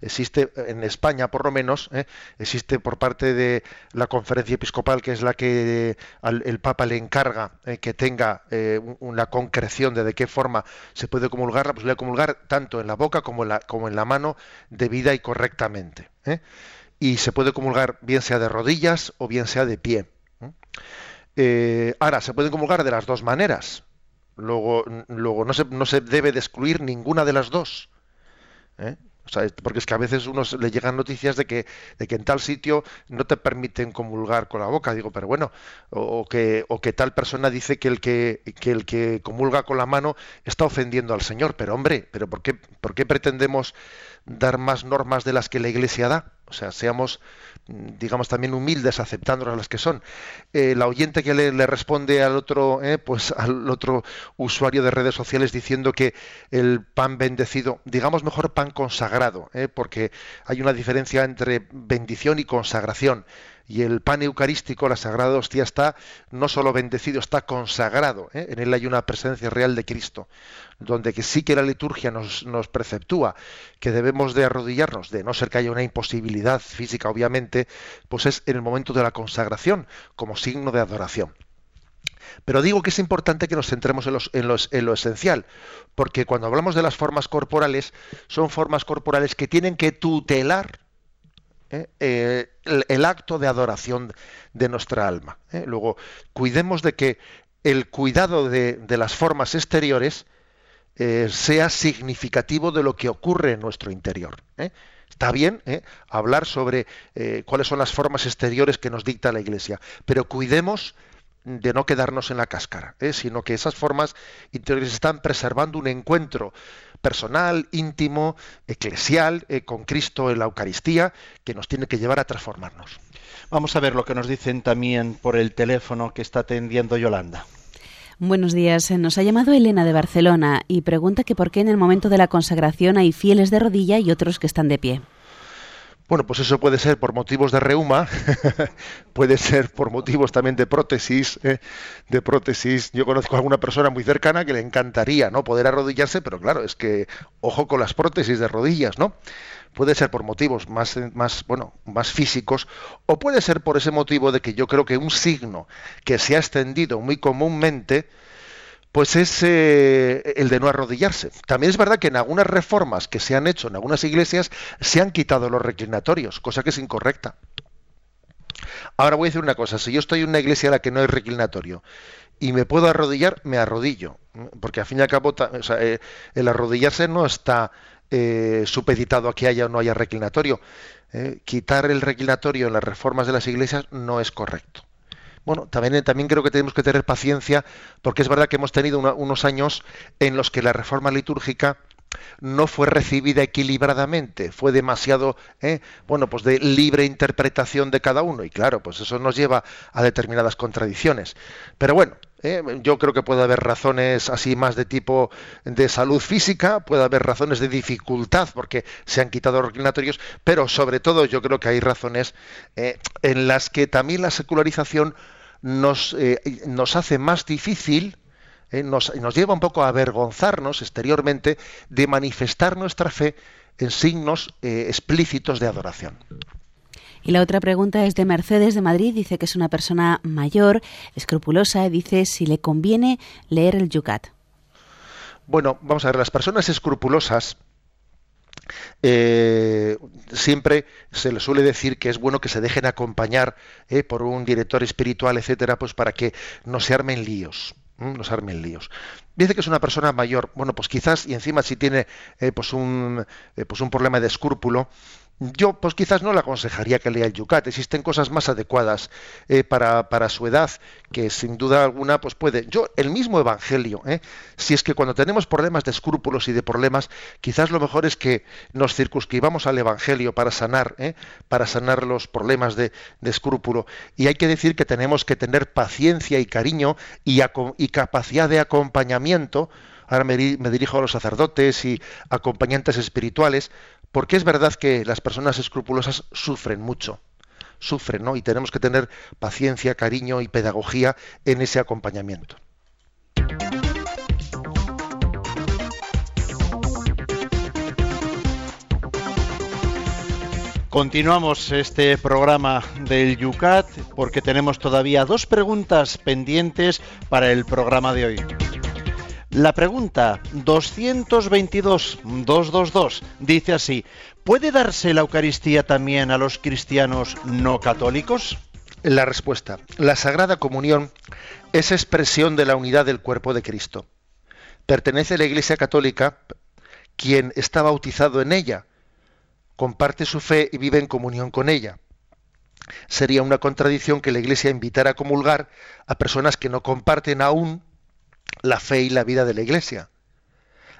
Existe en España, por lo menos, ¿eh? existe por parte de la conferencia episcopal, que es la que el Papa le encarga ¿eh? que tenga eh, una concreción de de qué forma se puede comulgar, la posibilidad de comulgar tanto en la boca como en la, como en la mano, debida y correctamente. Y se puede comulgar bien sea de rodillas o bien sea de pie. ahora, se puede comulgar de las dos maneras. Luego, luego no, se, no se debe de excluir ninguna de las dos. ¿eh? porque es que a veces uno le llegan noticias de que, de que en tal sitio no te permiten comulgar con la boca. Digo, pero bueno, o, que, o que tal persona dice que el que, que el que comulga con la mano está ofendiendo al Señor. Pero hombre, pero ¿por qué, por qué pretendemos dar más normas de las que la Iglesia da? O sea, seamos, digamos, también humildes aceptándolas las que son. Eh, la oyente que le, responde al otro, eh, pues al otro usuario de redes sociales diciendo que el pan bendecido, digamos mejor pan consagrado, eh, porque hay una diferencia entre bendición y consagración y el pan eucarístico, la Sagrada Hostia, está no solo bendecido, está consagrado. ¿eh? En él hay una presencia real de Cristo, donde que sí que la liturgia nos, preceptúa que debemos de arrodillarnos, de no ser que haya una imposibilidad física, obviamente, pues es en el momento de la consagración, como signo de adoración. Pero digo que es importante que nos centremos en, en, lo esencial, porque cuando hablamos de las formas corporales, son formas corporales que tienen que tutelar ¿eh? Eh, el, acto de adoración de nuestra alma. ¿eh? Luego, cuidemos de que el cuidado de, las formas exteriores sea significativo de lo que ocurre en nuestro interior. Está bien hablar sobre cuáles son las formas exteriores que nos dicta la Iglesia, pero cuidemos de no quedarnos en la cáscara, sino que esas formas interiores están preservando un encuentro personal, íntimo, eclesial, eh, con Cristo en la Eucaristía, que nos tiene que llevar a transformarnos. Vamos a ver lo que nos dicen también por el teléfono que está atendiendo Yolanda. Buenos días. Nos ha llamado Elena de Barcelona y pregunta que por qué en el momento de la consagración hay fieles de rodilla y otros que están de pie. Bueno, pues eso puede ser por motivos de reuma, puede ser por motivos también de prótesis, ¿eh? de prótesis. Yo conozco a alguna persona muy cercana que le encantaría, ¿no? Poder arrodillarse, pero claro, es que ojo con las prótesis de rodillas, ¿no? Puede ser por motivos más, más, bueno, más físicos, o puede ser por ese motivo de que yo creo que un signo que se ha extendido muy comúnmente, pues es eh, el de no arrodillarse. También es verdad que en algunas reformas que se han hecho en algunas iglesias se han quitado los reclinatorios, cosa que es incorrecta. Ahora voy a decir una cosa, si yo estoy en una iglesia en la que no hay reclinatorio y me puedo arrodillar, me arrodillo, porque al fin y al cabo eh, el arrodillarse no está eh, supeditado a que haya o no haya reclinatorio. quitar el reclinatorio en las reformas de las iglesias no es correcto bueno, también, creo que tenemos que tener paciencia porque es verdad que hemos tenido unos años en los que la reforma litúrgica no fue recibida equilibradamente, fue demasiado, ¿eh? bueno, pues de libre interpretación de cada uno y claro, pues eso nos lleva a determinadas contradicciones. Pero bueno, ¿eh? yo creo que puede haber razones así más de tipo de salud física, puede haber razones de dificultad porque se han quitado reclinatorios, pero sobre todo yo creo que hay razones ¿eh? en las que también la secularización nos, nos hace más difícil eh, nos, lleva un poco a avergonzarnos exteriormente de manifestar nuestra fe en signos eh, explícitos de adoración. Y la otra pregunta es de Mercedes de Madrid. Dice que es una persona mayor, escrupulosa, dice si le conviene leer el Yucat. Bueno, vamos a ver, las personas escrupulosas eh, siempre se les suele decir que es bueno que se dejen acompañar por un director espiritual, etcétera, pues para que no se armen líos los armen líos. Dice que es una persona mayor, bueno, pues quizás, y encima si tiene eh, pues, un, eh, pues un problema de escrúpulo, yo pues quizás no le aconsejaría que lea el Yucat. Existen cosas más adecuadas eh, para, para, su edad que sin duda alguna pues puede. Yo el mismo Evangelio, ¿eh? si es que cuando tenemos problemas de escrúpulos y de problemas, quizás lo mejor es que nos circunscribamos al Evangelio para sanar, ¿eh? para sanar los problemas de, de, escrúpulo. Y hay que decir que tenemos que tener paciencia y cariño y, y capacidad de acompañamiento ahora me, dirijo a los sacerdotes y acompañantes espirituales, porque es verdad que las personas escrupulosas sufren mucho, sufren, ¿no? Y tenemos que tener paciencia, cariño y pedagogía en ese acompañamiento. Continuamos este programa del Yucat porque tenemos todavía dos preguntas pendientes para el programa de hoy. La pregunta 222-222 dice así, ¿puede darse la Eucaristía también a los cristianos no católicos? La respuesta, la Sagrada Comunión es expresión de la unidad del cuerpo de Cristo. Pertenece a la Iglesia Católica quien está bautizado en ella, comparte su fe y vive en comunión con ella. Sería una contradicción que la Iglesia invitara a comulgar a personas que no comparten aún la fe y la vida de la Iglesia.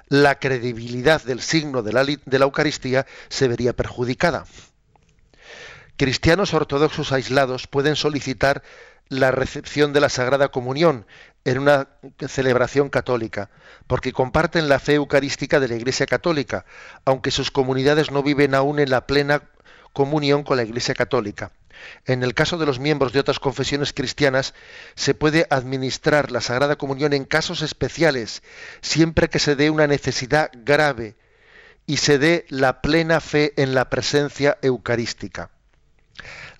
La credibilidad del signo de la, Eucaristía se vería perjudicada. Cristianos ortodoxos aislados pueden solicitar la recepción de la Sagrada Comunión en una celebración católica, porque comparten la fe eucarística de la Iglesia Católica, aunque sus comunidades no viven aún en la plena comunión con la Iglesia Católica. En el caso de los miembros de otras confesiones cristianas, se puede administrar la Sagrada Comunión en casos especiales, siempre que se dé una necesidad grave y se dé la plena fe en la presencia eucarística.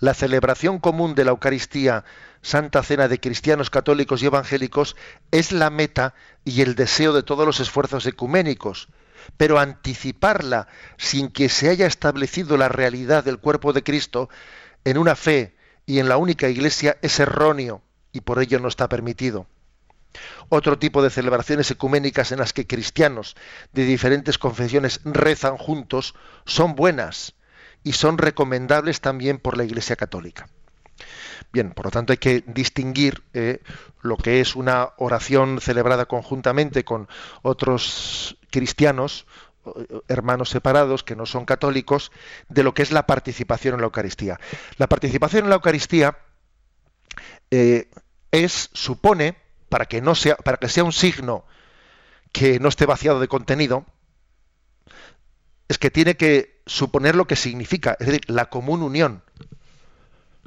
La celebración común de la Eucaristía, Santa Cena de cristianos católicos y evangélicos, es la meta y el deseo de todos los esfuerzos ecuménicos, pero anticiparla sin que se haya establecido la realidad del cuerpo de Cristo en una fe y en la única iglesia es erróneo y por ello no está permitido. Otro tipo de celebraciones ecuménicas en las que cristianos de diferentes confesiones rezan juntos son buenas y son recomendables también por la Iglesia Católica. Bien, por lo tanto hay que distinguir eh, lo que es una oración celebrada conjuntamente con otros cristianos hermanos separados que no son católicos de lo que es la participación en la Eucaristía. La participación en la Eucaristía eh, es supone para que no sea para que sea un signo que no esté vaciado de contenido es que tiene que suponer lo que significa, es decir, la común unión.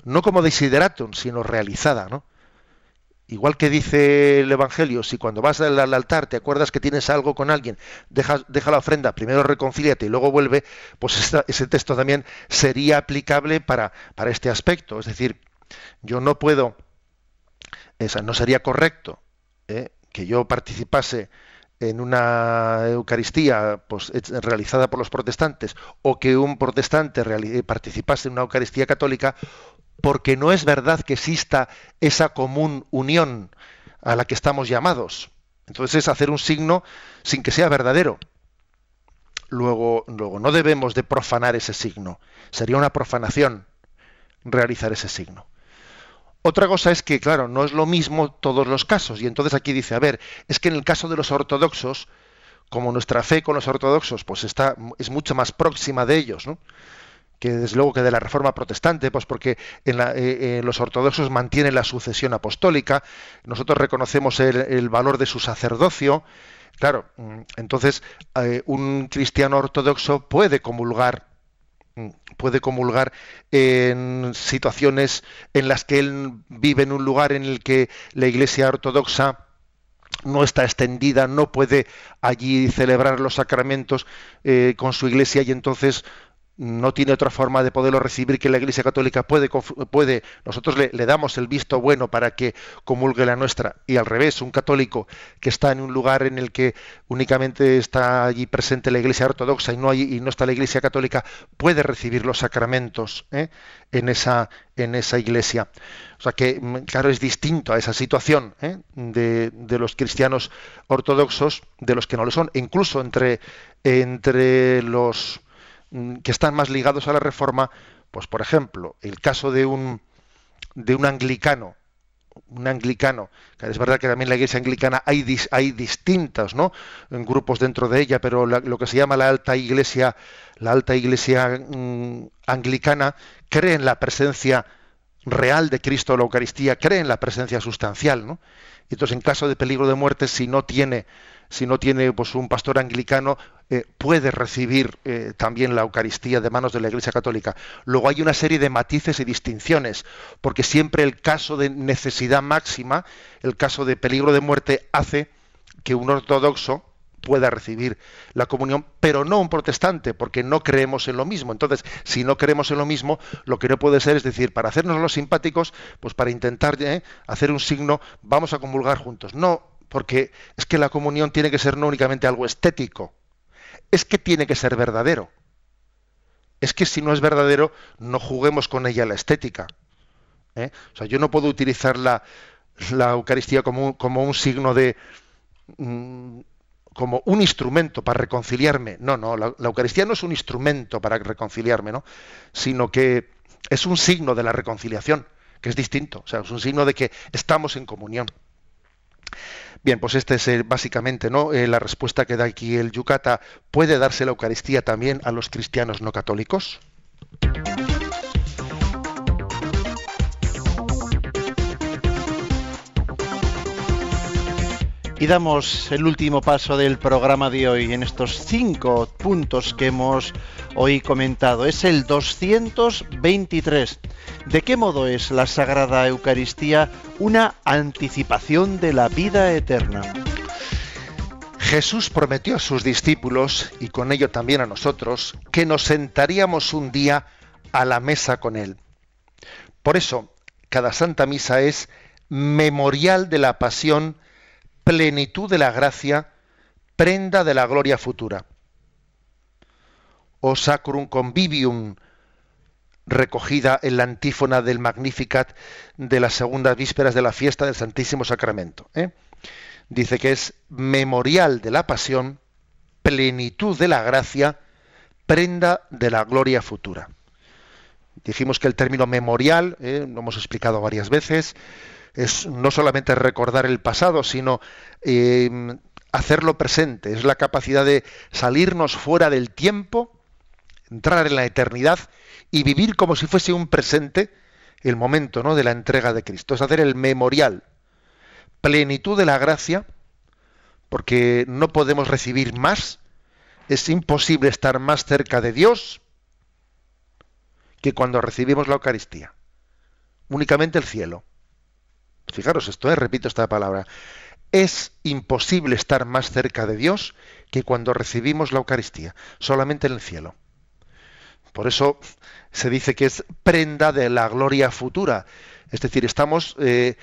No como desideratum, sino realizada, ¿no? Igual que dice el Evangelio, si cuando vas al, altar te acuerdas que tienes algo con alguien, deja, la ofrenda, primero reconcíliate y luego vuelve, pues ese texto también sería aplicable para, para este aspecto. Es decir, yo no puedo, esa, no sería correcto ¿eh? que yo participase en una Eucaristía pues, realizada por los protestantes o que un protestante participase en una Eucaristía católica porque no es verdad que exista esa común unión a la que estamos llamados. Entonces es hacer un signo sin que sea verdadero. Luego, luego no debemos de profanar ese signo. Sería una profanación realizar ese signo. Otra cosa es que, claro, no es lo mismo todos los casos. Y entonces aquí dice, a ver, es que en el caso de los ortodoxos, como nuestra fe con los ortodoxos, pues está, es mucho más próxima de ellos, ¿no? Que desde luego que de la reforma protestante, pues porque en la, eh, eh, los ortodoxos mantienen la sucesión apostólica, nosotros reconocemos el, valor de su sacerdocio, claro, mm, entonces eh, un cristiano ortodoxo puede comulgar mm, puede comulgar en situaciones en las que él vive en un lugar en el que la iglesia ortodoxa no está extendida, no puede allí celebrar los sacramentos con su iglesia y entonces no tiene otra forma de poderlo recibir que la Iglesia Católica puede, puede nosotros le, damos el visto bueno para que comulgue la nuestra y al revés, un católico que está en un lugar en el que únicamente está allí presente la Iglesia Ortodoxa y no, hay, y no está la Iglesia Católica, puede recibir los sacramentos ¿eh? en, esa, en esa Iglesia. O sea que, mm, claro, es distinto a esa situación ¿eh? de, de, los cristianos ortodoxos de los que no lo son, incluso entre, entre los que están más ligados a la reforma, pues por ejemplo, el caso de un de un anglicano, un anglicano, que es verdad que también la iglesia anglicana hay, hay distintos ¿no? grupos dentro de ella, pero lo que se llama la alta iglesia, la alta iglesia mm, anglicana, cree en la presencia real de Cristo en la Eucaristía, cree en la presencia sustancial, ¿no? Entonces en caso de peligro de muerte, si no tiene si no tiene pues, un pastor anglicano, eh, puede recibir eh, también la Eucaristía de manos de la Iglesia Católica. Luego hay una serie de matices y distinciones, porque siempre el caso de necesidad máxima, el caso de peligro de muerte, hace que un ortodoxo pueda recibir la comunión, pero no un protestante, porque no creemos en lo mismo. Entonces, si no creemos en lo mismo, lo que no puede ser es decir, para hacernos los simpáticos, pues para intentar eh, hacer un signo, vamos a comulgar juntos. No, porque es que la comunión tiene que ser no únicamente algo estético, es que tiene que ser verdadero. Es que si no es verdadero, no juguemos con ella la estética. ¿eh? O sea, yo no puedo utilizar la, Eucaristía como, un signo de... Mm, como un instrumento para reconciliarme. No, no, la, la, Eucaristía no es un instrumento para reconciliarme, ¿no? Sino que es un signo de la reconciliación, que es distinto. O sea, es un signo de que estamos en comunión. Bien, pues esta es básicamente ¿no? Eh, la respuesta que da aquí el Yucata. ¿Puede darse la Eucaristía también a los cristianos no católicos? Y damos el último paso del programa de hoy en estos cinco puntos que hemos hoy comentado. Es el 223. ¿De qué modo es la Sagrada Eucaristía una anticipación de la vida eterna? Jesús prometió a sus discípulos, y con ello también a nosotros, que nos sentaríamos un día a la mesa con Él. Por eso, cada Santa Misa es memorial de la pasión plenitud de la gracia, prenda de la gloria futura. O Sacrum Convivium, recogida en la antífona del Magnificat de las segundas vísperas de la fiesta del Santísimo Sacramento. ¿eh? Dice que es memorial de la pasión, plenitud de la gracia, prenda de la gloria futura. Dijimos que el término memorial, ¿eh? lo hemos explicado varias veces, es no solamente recordar el pasado, sino eh, hacerlo presente, es la capacidad de salirnos fuera del tiempo, entrar en la eternidad y vivir como si fuese un presente el momento ¿no? de la entrega de Cristo, es hacer el memorial, plenitud de la gracia, porque no podemos recibir más es imposible estar más cerca de Dios que cuando recibimos la Eucaristía. Únicamente el cielo. Fijaros esto, ¿eh? repito esta palabra. Es imposible estar más cerca de Dios que cuando recibimos la Eucaristía, solamente en el cielo. Por eso se dice que es prenda de la gloria futura. Es decir, estamos, eh,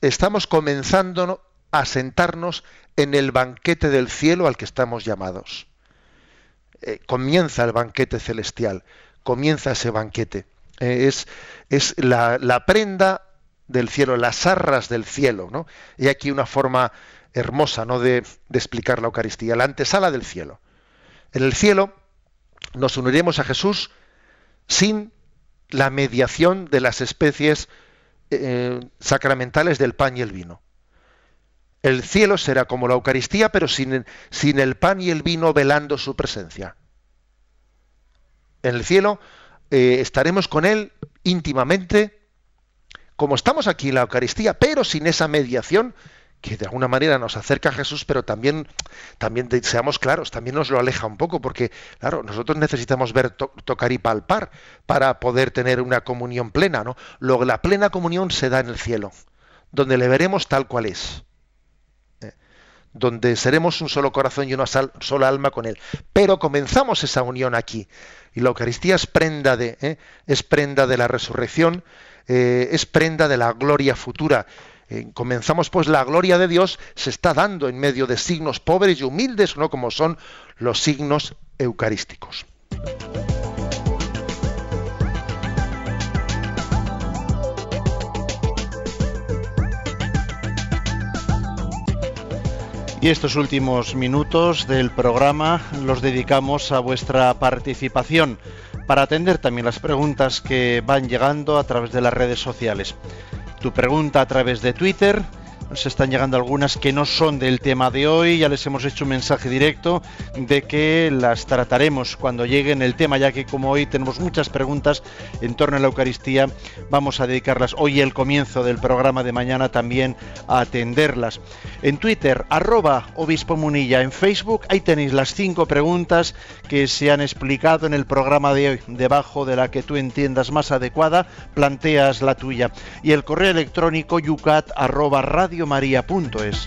estamos comenzando a sentarnos en el banquete del cielo al que estamos llamados. Eh, comienza el banquete celestial, comienza ese banquete. Es es la, prenda del cielo, las arras del cielo. ¿no? Y aquí una forma hermosa ¿no? de, explicar la Eucaristía, la antesala del cielo. En el cielo nos uniremos a Jesús sin la mediación de las especies eh, sacramentales del pan y el vino. El cielo será como la Eucaristía, pero sin, sin el pan y el vino velando su presencia. En el cielo eh, estaremos con Él íntimamente, como estamos aquí en la Eucaristía, pero sin esa mediación que de alguna manera nos acerca a Jesús, pero también, también seamos claros, también nos lo aleja un poco, porque claro, nosotros necesitamos ver, tocar y palpar para poder tener una comunión plena, ¿no? La plena comunión se da en el cielo, donde le veremos tal cual es donde seremos un solo corazón y una sola alma con Él. Pero comenzamos esa unión aquí. Y la Eucaristía es prenda de, ¿eh? es prenda de la resurrección, eh, es prenda de la gloria futura. Eh, comenzamos pues la gloria de Dios se está dando en medio de signos pobres y humildes, no como son los signos eucarísticos. Y estos últimos minutos del programa los dedicamos a vuestra participación para atender también las preguntas que van llegando a través de las redes sociales. Tu pregunta a través de Twitter, nos están llegando algunas que no son del tema de hoy, ya les hemos hecho un mensaje directo de que las trataremos cuando lleguen el tema, ya que como hoy tenemos muchas preguntas en torno a la Eucaristía, vamos a dedicarlas hoy el comienzo del programa de mañana también a atenderlas. En Twitter, arroba obispo munilla, en Facebook, ahí tenéis las cinco preguntas que se han explicado en el programa de hoy, debajo de la que tú entiendas más adecuada, planteas la tuya. Y el correo electrónico yucat arroba radio radiomaria.es.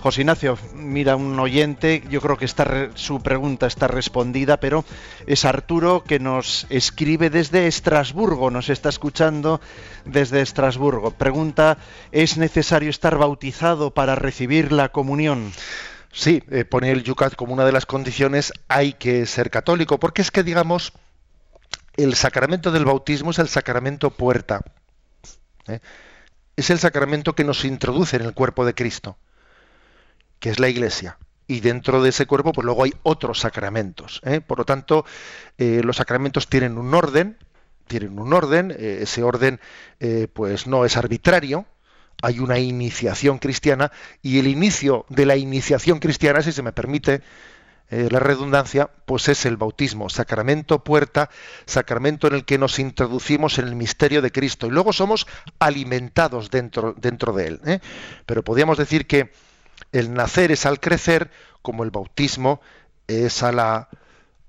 José Ignacio, mira un oyente, yo creo que su pregunta está respondida, pero es Arturo que nos escribe desde Estrasburgo, nos está escuchando desde Estrasburgo. Pregunta, ¿es necesario estar bautizado para recibir la comunión? Sí, eh, pone el Yucat como una de las condiciones, hay que ser católico, porque es que, digamos, el sacramento del bautismo es el sacramento puerta. ¿eh? Es el sacramento que nos introduce en el cuerpo de Cristo, que es la Iglesia. Y dentro de ese cuerpo, pues luego hay otros sacramentos. ¿eh? Por lo tanto, eh, los sacramentos tienen un orden, tienen un orden. Eh, ese orden, pues no es arbitrario. Hay una iniciación cristiana y el inicio de la iniciación cristiana, si se me permite eh, la redundancia, pues es el bautismo, sacramento puerta, sacramento en el que nos introducimos en el misterio de Cristo y luego somos alimentados dentro, dentro de él. ¿eh? Pero podríamos decir que el nacer es al crecer, como el bautismo es a la,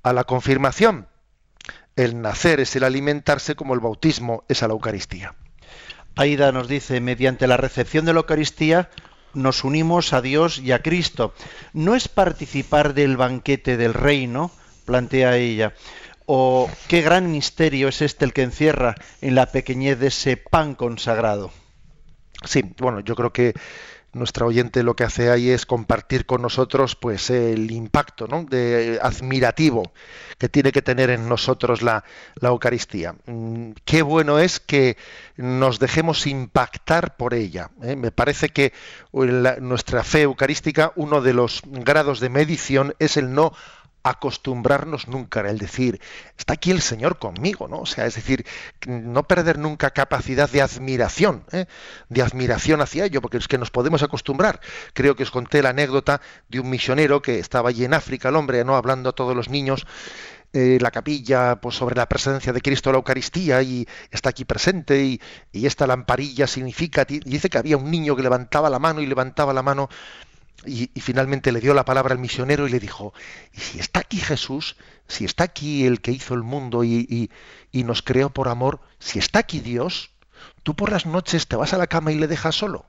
a la confirmación. El nacer es el alimentarse, como el bautismo es a la Eucaristía. Aida nos dice, mediante la recepción de la Eucaristía, nos unimos a Dios y a Cristo. No es participar del banquete del reino, plantea ella, o qué gran misterio es este el que encierra en la pequeñez de ese pan consagrado. Sí, bueno, yo creo que nuestra oyente lo que hace ahí es compartir con nosotros pues el impacto ¿no? de, admirativo que tiene que tener en nosotros la, Eucaristía. Mm, qué bueno es que nos dejemos impactar por ella. ¿eh? Me parece que nuestra fe eucarística, uno de los grados de medición es el no acostumbrarnos nunca, el decir, está aquí el Señor conmigo, ¿no? O sea, es decir, no perder nunca capacidad de admiración, ¿eh? de admiración hacia ello, porque es que nos podemos acostumbrar. Creo que os conté la anécdota de un misionero que estaba allí en África, el hombre, ¿no? Hablando a todos los niños, eh, la capilla pues sobre la presencia de Cristo en la Eucaristía y está aquí presente y, y esta lamparilla significa, dice que había un niño que levantaba la mano y levantaba la mano y, finalmente le dio la palabra al misionero y le dijo, ¿y si está aquí Jesús? Si está aquí el que hizo el mundo y, y, nos creó por amor, si está aquí Dios, tú por las noches te vas a la cama y le dejas solo.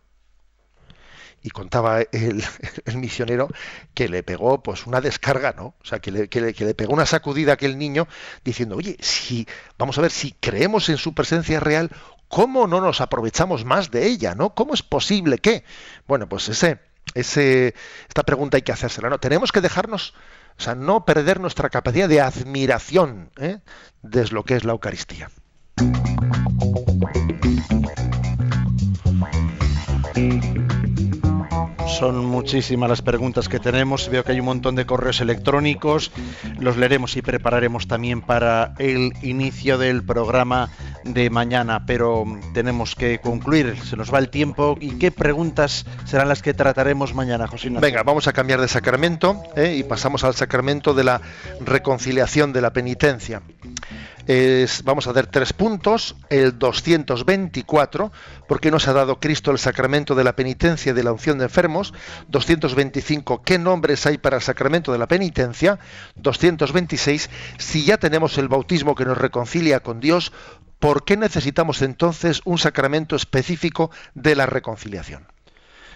Y contaba el, misionero que le pegó pues una descarga, ¿no? O sea, que le pegó una sacudida a aquel niño diciendo, oye, si, vamos a ver, si creemos en su presencia real, ¿cómo no nos aprovechamos más de ella, ¿no? ¿Cómo es posible que? Bueno, pues ese ese, esta pregunta hay que hacérsela. No, tenemos que dejarnos, o sea, no perder nuestra capacidad de admiración ¿eh? de lo que es la Eucaristía. Son muchísimas las preguntas que tenemos. Veo que hay un montón de correos electrónicos. Los leeremos y prepararemos también para el inicio del programa de mañana. Pero tenemos que concluir. Se nos va el tiempo. ¿Y qué preguntas serán las que trataremos mañana, José Venga, vamos a cambiar de sacramento ¿eh? y pasamos al sacramento de la reconciliación de la penitencia vamos a dar tres puntos. El 224, ¿por qué nos ha dado Cristo el sacramento de la penitencia y de la unción de enfermos? 225, ¿qué nombres hay para el sacramento de la penitencia? 226, si ya tenemos el bautismo que nos reconcilia con Dios, ¿por qué necesitamos entonces un sacramento específico de la reconciliación?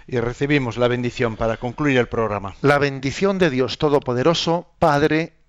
y recibimos la bendición para concluir el programa. La bendición de Dios Todopoderoso, Padre,